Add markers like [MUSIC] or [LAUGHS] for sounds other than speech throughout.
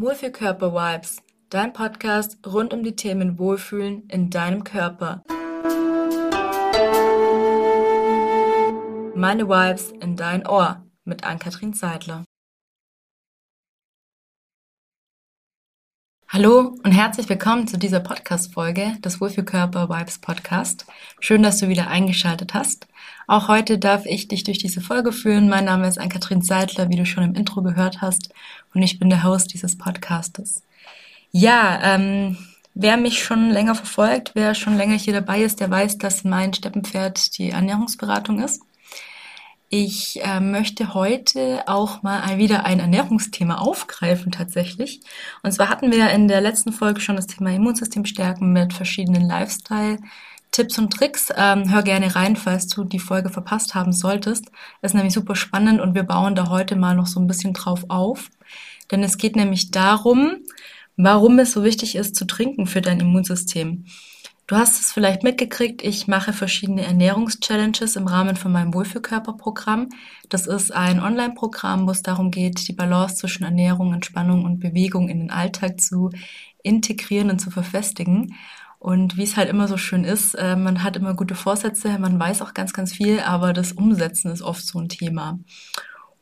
Wohlfühlkörper-Vibes, dein Podcast rund um die Themen Wohlfühlen in deinem Körper. Meine Vibes in dein Ohr mit Ann-Kathrin Seidler. Hallo und herzlich willkommen zu dieser Podcast-Folge des Wohlfühlkörper Vibes Podcast. Schön, dass du wieder eingeschaltet hast. Auch heute darf ich dich durch diese Folge führen. Mein Name ist Ann-Kathrin Seidler, wie du schon im Intro gehört hast, und ich bin der Host dieses Podcastes. Ja, ähm, wer mich schon länger verfolgt, wer schon länger hier dabei ist, der weiß, dass mein Steppenpferd die Ernährungsberatung ist. Ich äh, möchte heute auch mal wieder ein Ernährungsthema aufgreifen tatsächlich. Und zwar hatten wir in der letzten Folge schon das Thema Immunsystem stärken mit verschiedenen Lifestyle-Tipps und Tricks. Ähm, hör gerne rein, falls du die Folge verpasst haben solltest. ist nämlich super spannend und wir bauen da heute mal noch so ein bisschen drauf auf. Denn es geht nämlich darum, warum es so wichtig ist zu trinken für dein Immunsystem. Du hast es vielleicht mitgekriegt, ich mache verschiedene Ernährungschallenges im Rahmen von meinem Wohlfühlkörperprogramm. Das ist ein Online-Programm, wo es darum geht, die Balance zwischen Ernährung, Entspannung und Bewegung in den Alltag zu integrieren und zu verfestigen. Und wie es halt immer so schön ist, äh, man hat immer gute Vorsätze, man weiß auch ganz, ganz viel, aber das Umsetzen ist oft so ein Thema.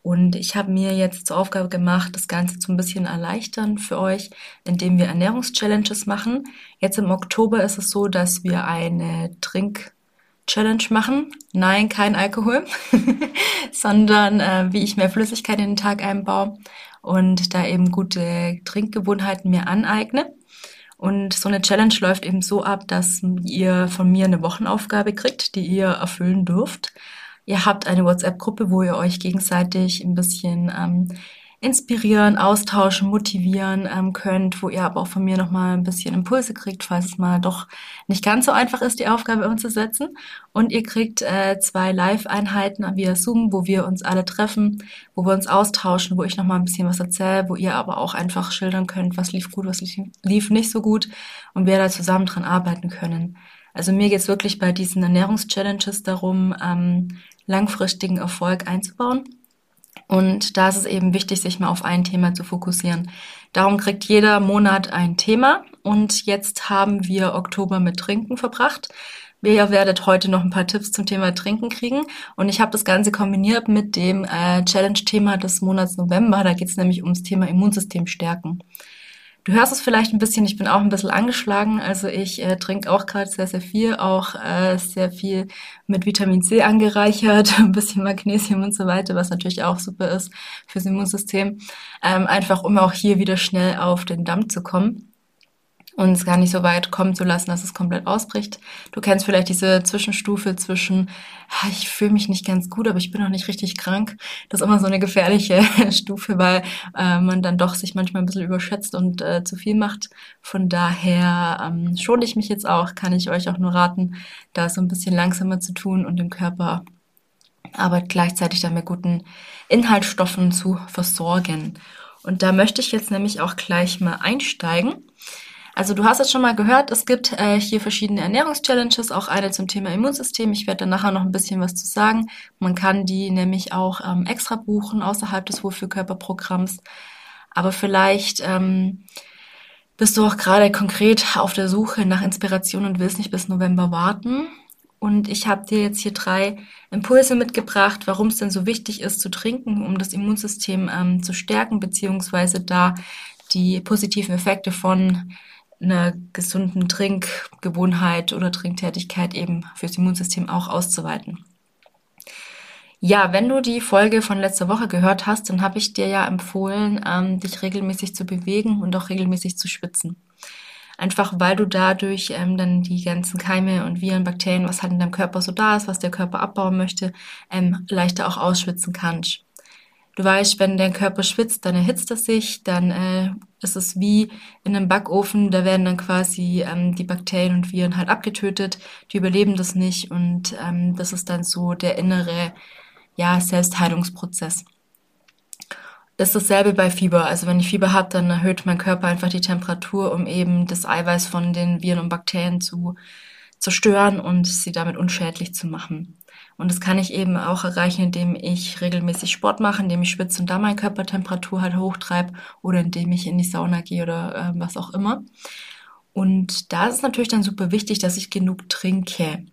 Und ich habe mir jetzt zur Aufgabe gemacht, das Ganze zu ein bisschen erleichtern für euch, indem wir Ernährungschallenges machen. Jetzt im Oktober ist es so, dass wir eine Trink-Challenge machen. Nein, kein Alkohol, [LAUGHS] sondern äh, wie ich mehr Flüssigkeit in den Tag einbaue und da eben gute Trinkgewohnheiten mir aneigne. Und so eine Challenge läuft eben so ab, dass ihr von mir eine Wochenaufgabe kriegt, die ihr erfüllen dürft. Ihr habt eine WhatsApp-Gruppe, wo ihr euch gegenseitig ein bisschen ähm, inspirieren, austauschen, motivieren ähm, könnt, wo ihr aber auch von mir nochmal ein bisschen Impulse kriegt, falls es mal doch nicht ganz so einfach ist, die Aufgabe umzusetzen. Und ihr kriegt äh, zwei Live-Einheiten via Zoom, wo wir uns alle treffen, wo wir uns austauschen, wo ich nochmal ein bisschen was erzähle, wo ihr aber auch einfach schildern könnt, was lief gut, was lief nicht so gut und wir da zusammen dran arbeiten können. Also mir geht's wirklich bei diesen Ernährungschallenges darum, ähm, langfristigen Erfolg einzubauen. Und da ist es eben wichtig, sich mal auf ein Thema zu fokussieren. Darum kriegt jeder Monat ein Thema. Und jetzt haben wir Oktober mit Trinken verbracht. Wir werdet heute noch ein paar Tipps zum Thema Trinken kriegen. Und ich habe das Ganze kombiniert mit dem äh, Challenge-Thema des Monats November. Da geht es nämlich ums Thema Immunsystem stärken. Du hörst es vielleicht ein bisschen, ich bin auch ein bisschen angeschlagen. Also ich äh, trinke auch gerade sehr, sehr viel, auch äh, sehr viel mit Vitamin C angereichert, [LAUGHS] ein bisschen Magnesium und so weiter, was natürlich auch super ist fürs Immunsystem. Ähm, einfach um auch hier wieder schnell auf den Damm zu kommen und es gar nicht so weit kommen zu lassen, dass es komplett ausbricht. Du kennst vielleicht diese Zwischenstufe zwischen, ich fühle mich nicht ganz gut, aber ich bin noch nicht richtig krank. Das ist immer so eine gefährliche [LAUGHS] Stufe, weil äh, man dann doch sich manchmal ein bisschen überschätzt und äh, zu viel macht. Von daher ähm, schone ich mich jetzt auch, kann ich euch auch nur raten, da so ein bisschen langsamer zu tun und dem Körper aber gleichzeitig dann mit guten Inhaltsstoffen zu versorgen. Und da möchte ich jetzt nämlich auch gleich mal einsteigen. Also du hast es schon mal gehört, es gibt äh, hier verschiedene Ernährungschallenges, auch eine zum Thema Immunsystem. Ich werde da nachher noch ein bisschen was zu sagen. Man kann die nämlich auch ähm, extra buchen außerhalb des Wohlfühlkörperprogramms. Aber vielleicht ähm, bist du auch gerade konkret auf der Suche nach Inspiration und willst nicht bis November warten. Und ich habe dir jetzt hier drei Impulse mitgebracht, warum es denn so wichtig ist zu trinken, um das Immunsystem ähm, zu stärken, beziehungsweise da die positiven Effekte von einer gesunden Trinkgewohnheit oder Trinktätigkeit eben fürs Immunsystem auch auszuweiten. Ja, wenn du die Folge von letzter Woche gehört hast, dann habe ich dir ja empfohlen, ähm, dich regelmäßig zu bewegen und auch regelmäßig zu schwitzen. Einfach weil du dadurch ähm, dann die ganzen Keime und Viren, Bakterien, was halt in deinem Körper so da ist, was der Körper abbauen möchte, ähm, leichter auch ausschwitzen kannst. Du weißt, wenn dein Körper schwitzt, dann erhitzt er sich, dann äh, ist es wie in einem Backofen, da werden dann quasi ähm, die Bakterien und Viren halt abgetötet, die überleben das nicht und ähm, das ist dann so der innere ja, Selbstheilungsprozess. Das ist dasselbe bei Fieber. Also wenn ich Fieber habe, dann erhöht mein Körper einfach die Temperatur, um eben das Eiweiß von den Viren und Bakterien zu zerstören und sie damit unschädlich zu machen. Und das kann ich eben auch erreichen, indem ich regelmäßig Sport mache, indem ich schwitze und da meine Körpertemperatur halt hochtreibe oder indem ich in die Sauna gehe oder äh, was auch immer. Und da ist es natürlich dann super wichtig, dass ich genug trinke.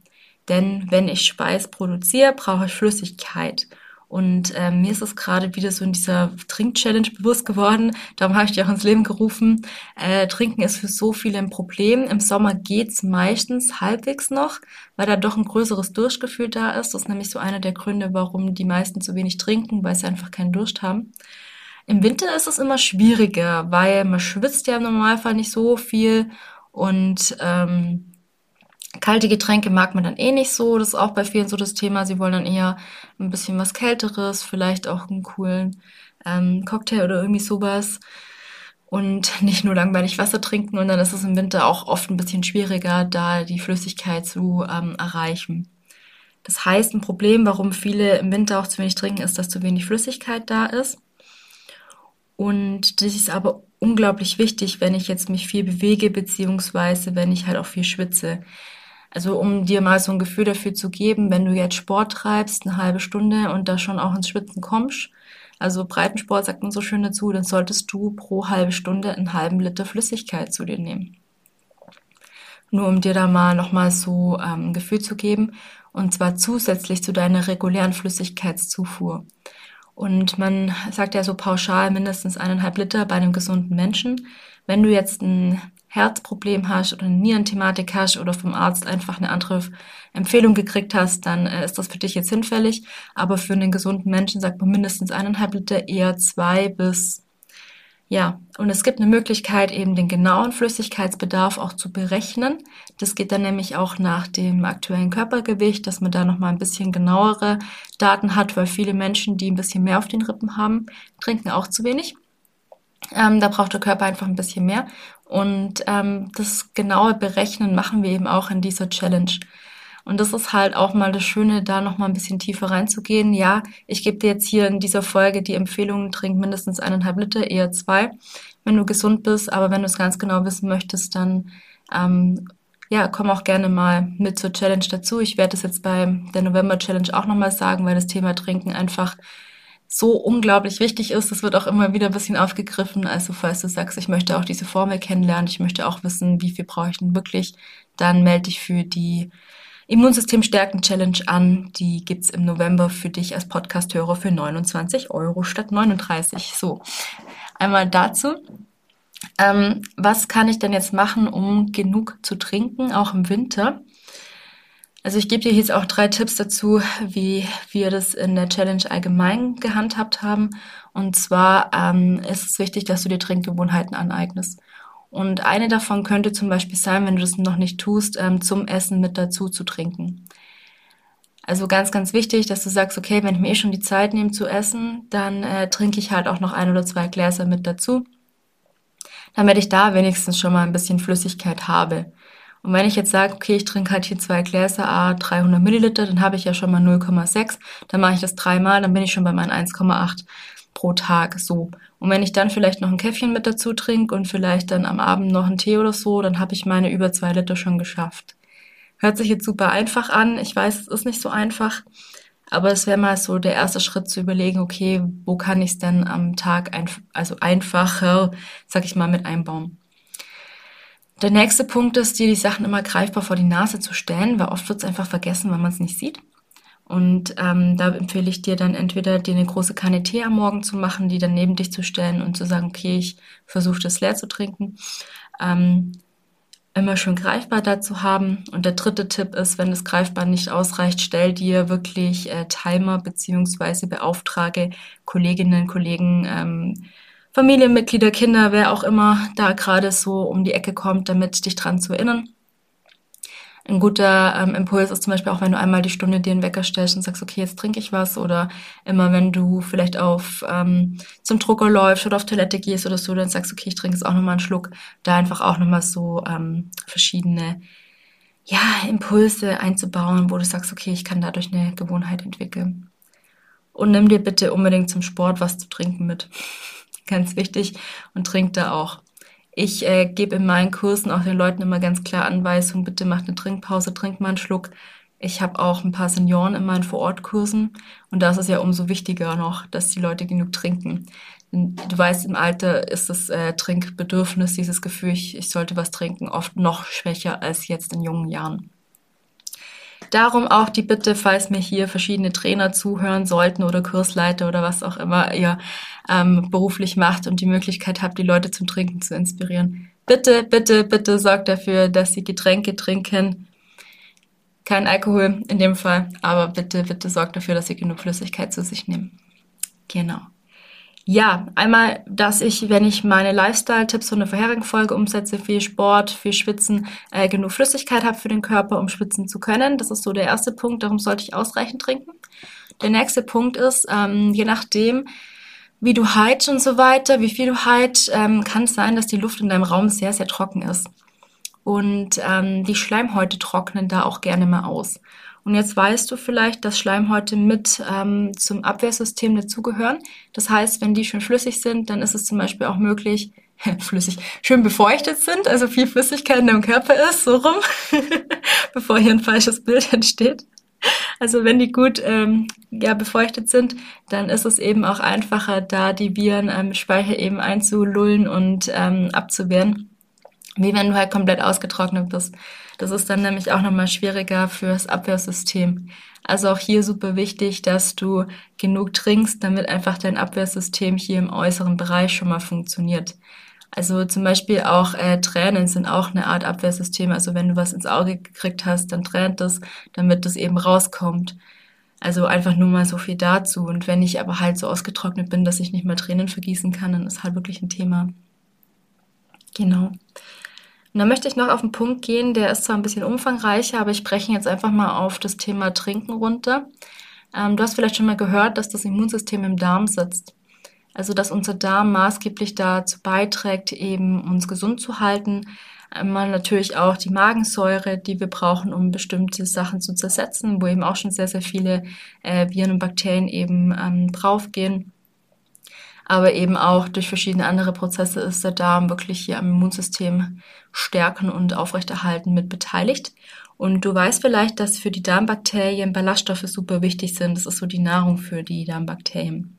Denn wenn ich Speis produziere, brauche ich Flüssigkeit. Und äh, mir ist es gerade wieder so in dieser Trink-Challenge bewusst geworden. Darum habe ich die auch ins Leben gerufen. Äh, Trinken ist für so viele ein Problem. Im Sommer geht's meistens halbwegs noch, weil da doch ein größeres Durstgefühl da ist. Das ist nämlich so einer der Gründe, warum die meisten zu wenig trinken, weil sie einfach keinen Durst haben. Im Winter ist es immer schwieriger, weil man schwitzt ja im Normalfall nicht so viel und ähm, Kalte Getränke mag man dann eh nicht so. Das ist auch bei vielen so das Thema. Sie wollen dann eher ein bisschen was Kälteres, vielleicht auch einen coolen ähm, Cocktail oder irgendwie sowas. Und [LAUGHS] nicht nur langweilig Wasser trinken. Und dann ist es im Winter auch oft ein bisschen schwieriger, da die Flüssigkeit zu ähm, erreichen. Das heißt, ein Problem, warum viele im Winter auch zu wenig trinken, ist, dass zu wenig Flüssigkeit da ist. Und das ist aber unglaublich wichtig, wenn ich jetzt mich viel bewege, beziehungsweise wenn ich halt auch viel schwitze. Also um dir mal so ein Gefühl dafür zu geben, wenn du jetzt Sport treibst, eine halbe Stunde und da schon auch ins Schwitzen kommst, also Breitensport sagt man so schön dazu, dann solltest du pro halbe Stunde einen halben Liter Flüssigkeit zu dir nehmen. Nur um dir da mal nochmal so ähm, ein Gefühl zu geben, und zwar zusätzlich zu deiner regulären Flüssigkeitszufuhr. Und man sagt ja so pauschal mindestens eineinhalb Liter bei einem gesunden Menschen. Wenn du jetzt ein Herzproblem hast oder eine Nierenthematik hast oder vom Arzt einfach eine andere Empfehlung gekriegt hast, dann äh, ist das für dich jetzt hinfällig. Aber für einen gesunden Menschen sagt man mindestens eineinhalb Liter, eher zwei bis ja, und es gibt eine Möglichkeit, eben den genauen Flüssigkeitsbedarf auch zu berechnen. Das geht dann nämlich auch nach dem aktuellen Körpergewicht, dass man da nochmal ein bisschen genauere Daten hat, weil viele Menschen, die ein bisschen mehr auf den Rippen haben, trinken auch zu wenig. Ähm, da braucht der Körper einfach ein bisschen mehr. Und ähm, das genaue Berechnen machen wir eben auch in dieser Challenge. Und das ist halt auch mal das Schöne, da noch mal ein bisschen tiefer reinzugehen. Ja, ich gebe dir jetzt hier in dieser Folge die Empfehlung, trink mindestens eineinhalb Liter, eher zwei, wenn du gesund bist. Aber wenn du es ganz genau wissen möchtest, dann ähm, ja, komm auch gerne mal mit zur Challenge dazu. Ich werde es jetzt bei der November Challenge auch nochmal sagen, weil das Thema Trinken einfach so unglaublich wichtig ist. Das wird auch immer wieder ein bisschen aufgegriffen. Also falls du sagst, ich möchte auch diese Formel kennenlernen, ich möchte auch wissen, wie viel brauche ich denn wirklich, dann melde dich für die Immunsystem stärken Challenge an. Die gibt's im November für dich als Podcasthörer für 29 Euro statt 39. So, einmal dazu. Ähm, was kann ich denn jetzt machen, um genug zu trinken, auch im Winter? Also ich gebe dir jetzt auch drei Tipps dazu, wie wir das in der Challenge allgemein gehandhabt haben. Und zwar ähm, ist es wichtig, dass du dir Trinkgewohnheiten aneignest. Und eine davon könnte zum Beispiel sein, wenn du das noch nicht tust, ähm, zum Essen mit dazu zu trinken. Also ganz, ganz wichtig, dass du sagst, okay, wenn ich mir eh schon die Zeit nehme zu essen, dann äh, trinke ich halt auch noch ein oder zwei Gläser mit dazu, damit ich da wenigstens schon mal ein bisschen Flüssigkeit habe. Und wenn ich jetzt sage, okay, ich trinke halt hier zwei Gläser, a 300 Milliliter, dann habe ich ja schon mal 0,6, dann mache ich das dreimal, dann bin ich schon bei meinen 1,8 pro Tag so. Und wenn ich dann vielleicht noch ein Käffchen mit dazu trinke und vielleicht dann am Abend noch einen Tee oder so, dann habe ich meine über zwei Liter schon geschafft. Hört sich jetzt super einfach an. Ich weiß, es ist nicht so einfach. Aber es wäre mal so der erste Schritt zu überlegen, okay, wo kann ich es denn am Tag ein, also einfacher, sag ich mal, mit einbauen. Der nächste Punkt ist, dir die Sachen immer greifbar vor die Nase zu stellen, weil oft wird es einfach vergessen, wenn man es nicht sieht. Und ähm, da empfehle ich dir dann entweder dir eine große Kanne Tee am Morgen zu machen, die dann neben dich zu stellen und zu sagen, okay, ich versuche das leer zu trinken. Ähm, immer schön greifbar dazu haben. Und der dritte Tipp ist, wenn das greifbar nicht ausreicht, stell dir wirklich äh, Timer beziehungsweise beauftrage Kolleginnen, Kollegen, ähm, Familienmitglieder, Kinder, wer auch immer da gerade so um die Ecke kommt, damit dich dran zu erinnern. Ein guter ähm, Impuls ist zum Beispiel auch, wenn du einmal die Stunde dir einen Wecker stellst und sagst, okay, jetzt trinke ich was oder immer wenn du vielleicht auf ähm, zum Drucker läufst oder auf Toilette gehst oder so, dann sagst, okay, ich trinke jetzt auch nochmal einen Schluck, da einfach auch nochmal so ähm, verschiedene ja, Impulse einzubauen, wo du sagst, okay, ich kann dadurch eine Gewohnheit entwickeln. Und nimm dir bitte unbedingt zum Sport was zu trinken mit. Ganz wichtig. Und trink da auch. Ich äh, gebe in meinen Kursen auch den Leuten immer ganz klar Anweisungen, bitte macht eine Trinkpause, trink mal einen Schluck. Ich habe auch ein paar Senioren in meinen Vorortkursen und da ist ja umso wichtiger noch, dass die Leute genug trinken. Du weißt, im Alter ist das äh, Trinkbedürfnis, dieses Gefühl, ich, ich sollte was trinken, oft noch schwächer als jetzt in jungen Jahren. Darum auch die Bitte, falls mir hier verschiedene Trainer zuhören sollten oder Kursleiter oder was auch immer ihr ähm, beruflich macht und die Möglichkeit habt, die Leute zum Trinken zu inspirieren. Bitte, bitte, bitte sorgt dafür, dass sie Getränke trinken. Kein Alkohol in dem Fall, aber bitte, bitte sorgt dafür, dass sie genug Flüssigkeit zu sich nehmen. Genau. Ja, einmal, dass ich, wenn ich meine Lifestyle-Tipps von der vorherigen Folge umsetze, viel Sport, viel Schwitzen, äh, genug Flüssigkeit habe für den Körper, um schwitzen zu können. Das ist so der erste Punkt, darum sollte ich ausreichend trinken. Der nächste Punkt ist, ähm, je nachdem, wie du heizt und so weiter, wie viel du heizt, ähm, kann es sein, dass die Luft in deinem Raum sehr, sehr trocken ist. Und ähm, die Schleimhäute trocknen da auch gerne mal aus. Und jetzt weißt du vielleicht, dass Schleimhäute mit ähm, zum Abwehrsystem dazugehören. Das heißt, wenn die schön flüssig sind, dann ist es zum Beispiel auch möglich, [LAUGHS] flüssig, schön befeuchtet sind, also viel Flüssigkeit in deinem Körper ist, so rum, [LAUGHS] bevor hier ein falsches Bild entsteht. Also wenn die gut ähm, ja, befeuchtet sind, dann ist es eben auch einfacher, da die Viren ähm, Speicher eben einzulullen und ähm, abzuwehren, wie wenn du halt komplett ausgetrocknet bist. Das ist dann nämlich auch nochmal schwieriger fürs Abwehrsystem. Also auch hier super wichtig, dass du genug trinkst, damit einfach dein Abwehrsystem hier im äußeren Bereich schon mal funktioniert. Also zum Beispiel auch äh, Tränen sind auch eine Art Abwehrsystem. Also wenn du was ins Auge gekriegt hast, dann tränt es, damit das eben rauskommt. Also einfach nur mal so viel dazu. Und wenn ich aber halt so ausgetrocknet bin, dass ich nicht mehr Tränen vergießen kann, dann ist halt wirklich ein Thema. Genau. Und dann möchte ich noch auf einen Punkt gehen, der ist zwar ein bisschen umfangreicher, aber ich breche jetzt einfach mal auf das Thema Trinken runter. Ähm, du hast vielleicht schon mal gehört, dass das Immunsystem im Darm sitzt. Also dass unser Darm maßgeblich dazu beiträgt, eben uns gesund zu halten. Einmal natürlich auch die Magensäure, die wir brauchen, um bestimmte Sachen zu zersetzen, wo eben auch schon sehr, sehr viele äh, Viren und Bakterien eben ähm, draufgehen aber eben auch durch verschiedene andere Prozesse ist der Darm wirklich hier am Immunsystem stärken und aufrechterhalten mit beteiligt. Und du weißt vielleicht, dass für die Darmbakterien Ballaststoffe super wichtig sind. Das ist so die Nahrung für die Darmbakterien.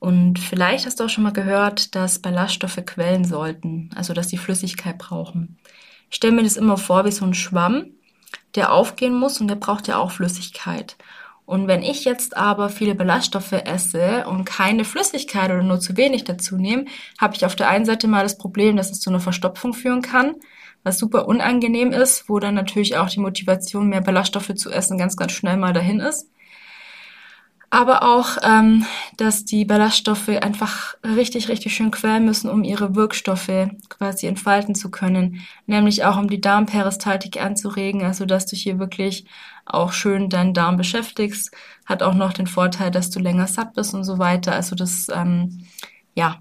Und vielleicht hast du auch schon mal gehört, dass Ballaststoffe quellen sollten, also dass sie Flüssigkeit brauchen. Ich stelle mir das immer vor wie so ein Schwamm, der aufgehen muss und der braucht ja auch Flüssigkeit. Und wenn ich jetzt aber viele Ballaststoffe esse und keine Flüssigkeit oder nur zu wenig dazu nehme, habe ich auf der einen Seite mal das Problem, dass es zu einer Verstopfung führen kann, was super unangenehm ist, wo dann natürlich auch die Motivation, mehr Ballaststoffe zu essen, ganz, ganz schnell mal dahin ist aber auch, ähm, dass die Ballaststoffe einfach richtig, richtig schön quellen müssen, um ihre Wirkstoffe quasi entfalten zu können, nämlich auch um die Darmperistaltik anzuregen, also dass du hier wirklich auch schön deinen Darm beschäftigst, hat auch noch den Vorteil, dass du länger satt bist und so weiter. Also das, ähm, ja,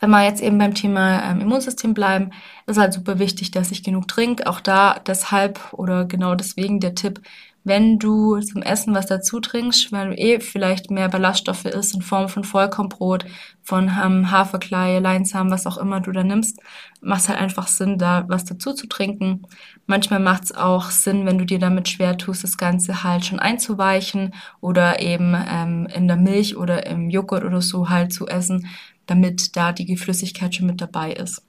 wenn wir jetzt eben beim Thema ähm, Immunsystem bleiben, ist halt super wichtig, dass ich genug trinke. Auch da deshalb oder genau deswegen der Tipp, wenn du zum Essen was dazu trinkst, weil du eh vielleicht mehr Ballaststoffe isst in Form von Vollkornbrot, von Haferkleie, Leinsamen, was auch immer du da nimmst, macht halt einfach Sinn, da was dazu zu trinken. Manchmal macht es auch Sinn, wenn du dir damit schwer tust, das Ganze halt schon einzuweichen oder eben ähm, in der Milch oder im Joghurt oder so halt zu essen, damit da die Flüssigkeit schon mit dabei ist.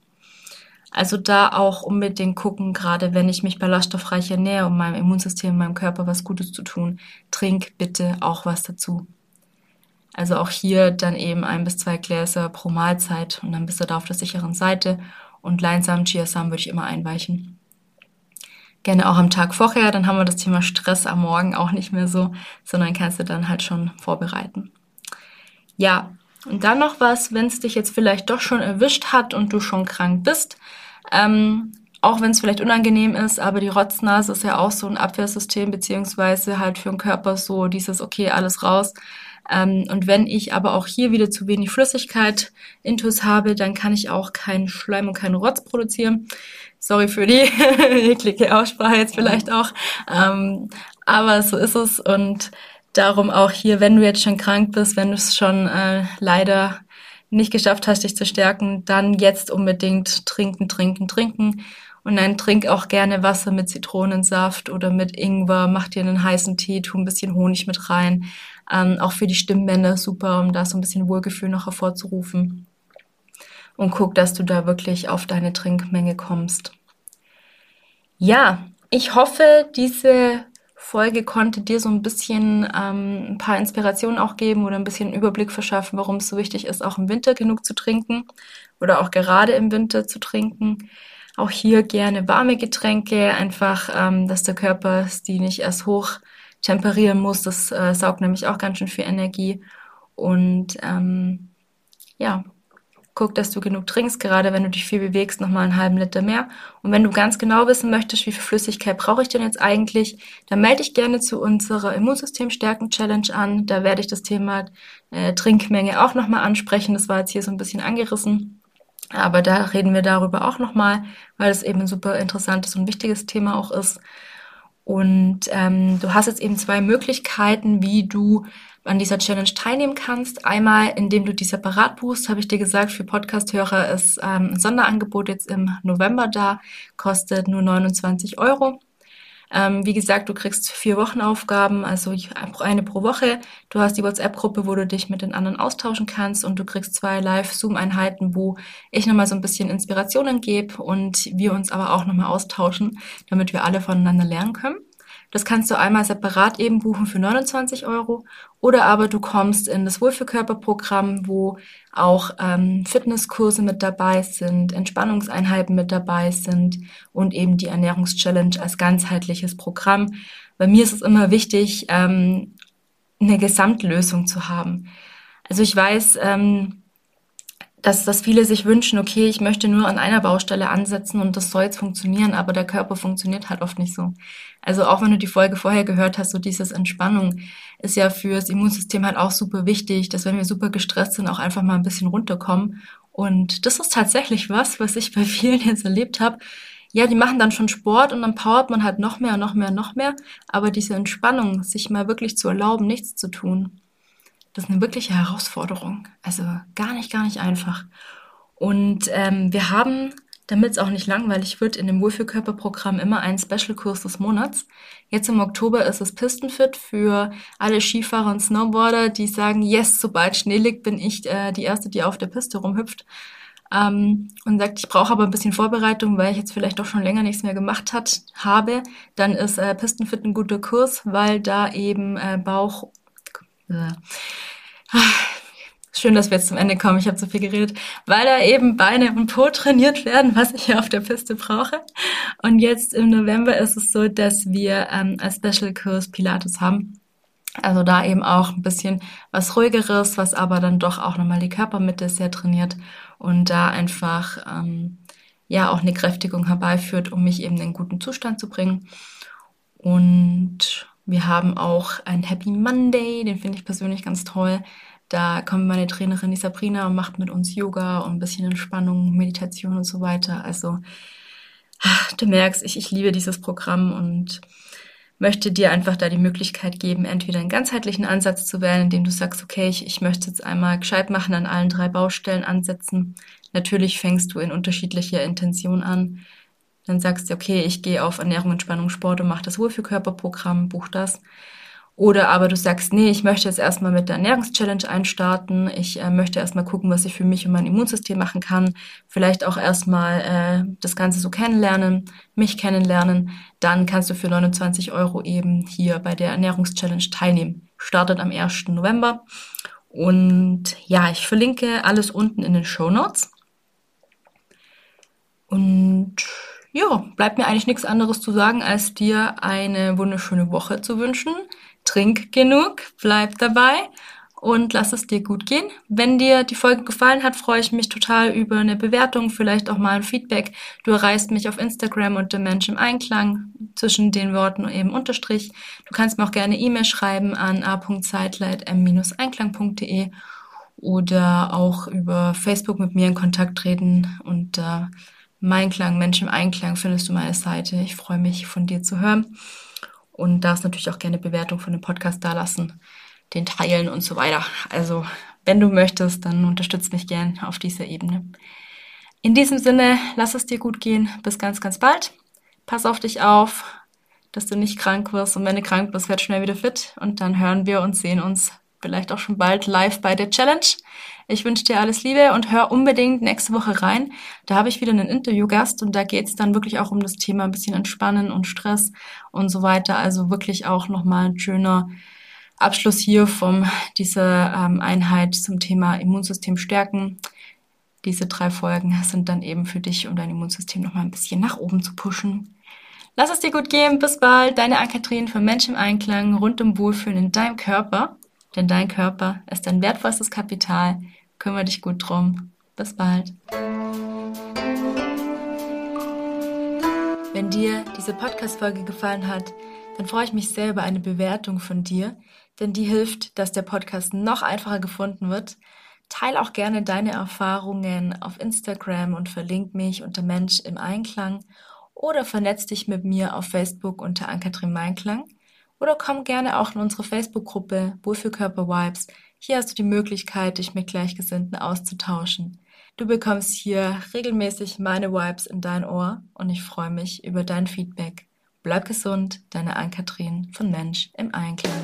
Also da auch unbedingt gucken, gerade wenn ich mich ballaststoffreich ernähre, um meinem Immunsystem, meinem Körper was Gutes zu tun, trink bitte auch was dazu. Also auch hier dann eben ein bis zwei Gläser pro Mahlzeit und dann bist du da auf der sicheren Seite. Und Leinsamen, Chiasamen würde ich immer einweichen. Gerne auch am Tag vorher, dann haben wir das Thema Stress am Morgen auch nicht mehr so, sondern kannst du dann halt schon vorbereiten. Ja, und dann noch was, wenn es dich jetzt vielleicht doch schon erwischt hat und du schon krank bist. Ähm, auch wenn es vielleicht unangenehm ist, aber die Rotznase ist ja auch so ein Abwehrsystem, beziehungsweise halt für den Körper so dieses, okay, alles raus. Ähm, und wenn ich aber auch hier wieder zu wenig Flüssigkeit intus habe, dann kann ich auch keinen Schleim und keinen Rotz produzieren. Sorry für die [LAUGHS] eklige Aussprache jetzt vielleicht auch. Ähm, aber so ist es und darum auch hier, wenn du jetzt schon krank bist, wenn du es schon äh, leider nicht geschafft hast, dich zu stärken, dann jetzt unbedingt trinken, trinken, trinken. Und dann trink auch gerne Wasser mit Zitronensaft oder mit Ingwer, mach dir einen heißen Tee, tu ein bisschen Honig mit rein. Ähm, auch für die Stimmbänder super, um da so ein bisschen Wohlgefühl noch hervorzurufen. Und guck, dass du da wirklich auf deine Trinkmenge kommst. Ja, ich hoffe, diese Folge konnte dir so ein bisschen ähm, ein paar Inspirationen auch geben oder ein bisschen Überblick verschaffen, warum es so wichtig ist, auch im Winter genug zu trinken oder auch gerade im Winter zu trinken. Auch hier gerne warme Getränke, einfach, ähm, dass der Körper die nicht erst hoch temperieren muss. Das äh, saugt nämlich auch ganz schön viel Energie. Und ähm, ja, guck, dass du genug trinkst, gerade wenn du dich viel bewegst, nochmal einen halben Liter mehr. Und wenn du ganz genau wissen möchtest, wie viel Flüssigkeit brauche ich denn jetzt eigentlich, dann melde dich gerne zu unserer Immunsystem Stärken Challenge an. Da werde ich das Thema äh, Trinkmenge auch nochmal ansprechen. Das war jetzt hier so ein bisschen angerissen. Aber da reden wir darüber auch nochmal, weil es eben ein super interessantes und wichtiges Thema auch ist. Und ähm, du hast jetzt eben zwei Möglichkeiten, wie du an dieser Challenge teilnehmen kannst. Einmal, indem du die separat buchst, habe ich dir gesagt, für Podcast-Hörer ist ähm, ein Sonderangebot jetzt im November da, kostet nur 29 Euro. Ähm, wie gesagt, du kriegst vier Wochenaufgaben, also eine pro Woche. Du hast die WhatsApp-Gruppe, wo du dich mit den anderen austauschen kannst und du kriegst zwei Live-Zoom-Einheiten, wo ich nochmal so ein bisschen Inspirationen gebe und wir uns aber auch nochmal austauschen, damit wir alle voneinander lernen können. Das kannst du einmal separat eben buchen für 29 Euro oder aber du kommst in das Wohlfühlkörperprogramm, wo auch ähm, Fitnesskurse mit dabei sind, Entspannungseinheiten mit dabei sind und eben die Ernährungschallenge als ganzheitliches Programm. Bei mir ist es immer wichtig, ähm, eine Gesamtlösung zu haben. Also ich weiß, ähm, dass, dass viele sich wünschen, okay, ich möchte nur an einer Baustelle ansetzen und das soll jetzt funktionieren, aber der Körper funktioniert halt oft nicht so. Also auch wenn du die Folge vorher gehört hast, so dieses Entspannung ist ja fürs Immunsystem halt auch super wichtig, dass wenn wir super gestresst sind, auch einfach mal ein bisschen runterkommen. Und das ist tatsächlich was, was ich bei [LAUGHS] vielen jetzt erlebt habe. Ja, die machen dann schon Sport und dann powert man halt noch mehr, noch mehr, noch mehr. Aber diese Entspannung, sich mal wirklich zu erlauben, nichts zu tun, das ist eine wirkliche Herausforderung. Also gar nicht, gar nicht einfach. Und ähm, wir haben, damit es auch nicht langweilig wird, in dem Wohlfühlkörperprogramm immer einen Special-Kurs des Monats. Jetzt im Oktober ist es Pistenfit für alle Skifahrer und Snowboarder, die sagen, yes, sobald Schnee liegt, bin ich äh, die Erste, die auf der Piste rumhüpft. Ähm, und sagt, ich brauche aber ein bisschen Vorbereitung, weil ich jetzt vielleicht doch schon länger nichts mehr gemacht hat, habe, dann ist äh, Pistenfit ein guter Kurs, weil da eben äh, Bauch, äh, Schön, dass wir jetzt zum Ende kommen. Ich habe zu viel geredet, weil da eben Beine und Po trainiert werden, was ich hier auf der Piste brauche. Und jetzt im November ist es so, dass wir ähm, als Special-Kurs Pilates haben. Also da eben auch ein bisschen was ruhigeres, was aber dann doch auch nochmal die Körpermitte sehr trainiert und da einfach ähm, ja auch eine Kräftigung herbeiführt, um mich eben in einen guten Zustand zu bringen. Und wir haben auch ein Happy Monday, den finde ich persönlich ganz toll. Da kommt meine Trainerin, die Sabrina, und macht mit uns Yoga und ein bisschen Entspannung, Meditation und so weiter. Also du merkst, ich, ich liebe dieses Programm und möchte dir einfach da die Möglichkeit geben, entweder einen ganzheitlichen Ansatz zu wählen, indem du sagst, okay, ich, ich möchte jetzt einmal gescheit machen, an allen drei Baustellen ansetzen. Natürlich fängst du in unterschiedlicher Intention an. Dann sagst du, okay, ich gehe auf Ernährung, Entspannung, Sport und mache das Wohlfühlkörperprogramm, buch das. Oder aber du sagst, nee, ich möchte jetzt erstmal mit der Ernährungschallenge einstarten. Ich äh, möchte erstmal gucken, was ich für mich und mein Immunsystem machen kann. Vielleicht auch erstmal äh, das Ganze so kennenlernen, mich kennenlernen. Dann kannst du für 29 Euro eben hier bei der Ernährungschallenge teilnehmen. Startet am 1. November. Und ja, ich verlinke alles unten in den Show Notes. Und ja, bleibt mir eigentlich nichts anderes zu sagen, als dir eine wunderschöne Woche zu wünschen. Trink genug, bleib dabei und lass es dir gut gehen. Wenn dir die Folge gefallen hat, freue ich mich total über eine Bewertung, vielleicht auch mal ein Feedback. Du erreichst mich auf Instagram unter Mensch im Einklang, zwischen den Worten eben Unterstrich. Du kannst mir auch gerne E-Mail schreiben an a.zeitler.m-einklang.de oder auch über Facebook mit mir in Kontakt treten und äh, mein Klang, Mensch im Einklang findest du meine Seite. Ich freue mich, von dir zu hören. Und darfst natürlich auch gerne Bewertung von dem Podcast dalassen, den teilen und so weiter. Also, wenn du möchtest, dann unterstützt mich gern auf dieser Ebene. In diesem Sinne, lass es dir gut gehen. Bis ganz, ganz bald. Pass auf dich auf, dass du nicht krank wirst. Und wenn du krank bist, werd schnell wieder fit. Und dann hören wir und sehen uns vielleicht auch schon bald live bei der Challenge. Ich wünsche dir alles Liebe und hör unbedingt nächste Woche rein. Da habe ich wieder einen Interviewgast und da geht es dann wirklich auch um das Thema ein bisschen Entspannen und Stress und so weiter. Also wirklich auch nochmal ein schöner Abschluss hier von dieser ähm, Einheit zum Thema Immunsystem stärken. Diese drei Folgen sind dann eben für dich, um dein Immunsystem nochmal ein bisschen nach oben zu pushen. Lass es dir gut gehen. Bis bald. Deine Ann-Kathrin für Mensch im Einklang rund um Wohlfühlen in deinem Körper. Denn dein Körper ist dein wertvollstes Kapital. Kümmere dich gut drum. Bis bald. Wenn dir diese Podcast-Folge gefallen hat, dann freue ich mich sehr über eine Bewertung von dir, denn die hilft, dass der Podcast noch einfacher gefunden wird. Teil auch gerne deine Erfahrungen auf Instagram und verlink mich unter Mensch im Einklang oder vernetz dich mit mir auf Facebook unter Ankatrin Meinklang oder komm gerne auch in unsere Facebook-Gruppe Wohlfühlkörper Vibes hier hast du die Möglichkeit, dich mit Gleichgesinnten auszutauschen. Du bekommst hier regelmäßig meine Vibes in dein Ohr und ich freue mich über dein Feedback. Bleib gesund, deine Ann-Kathrin von Mensch im Einklang.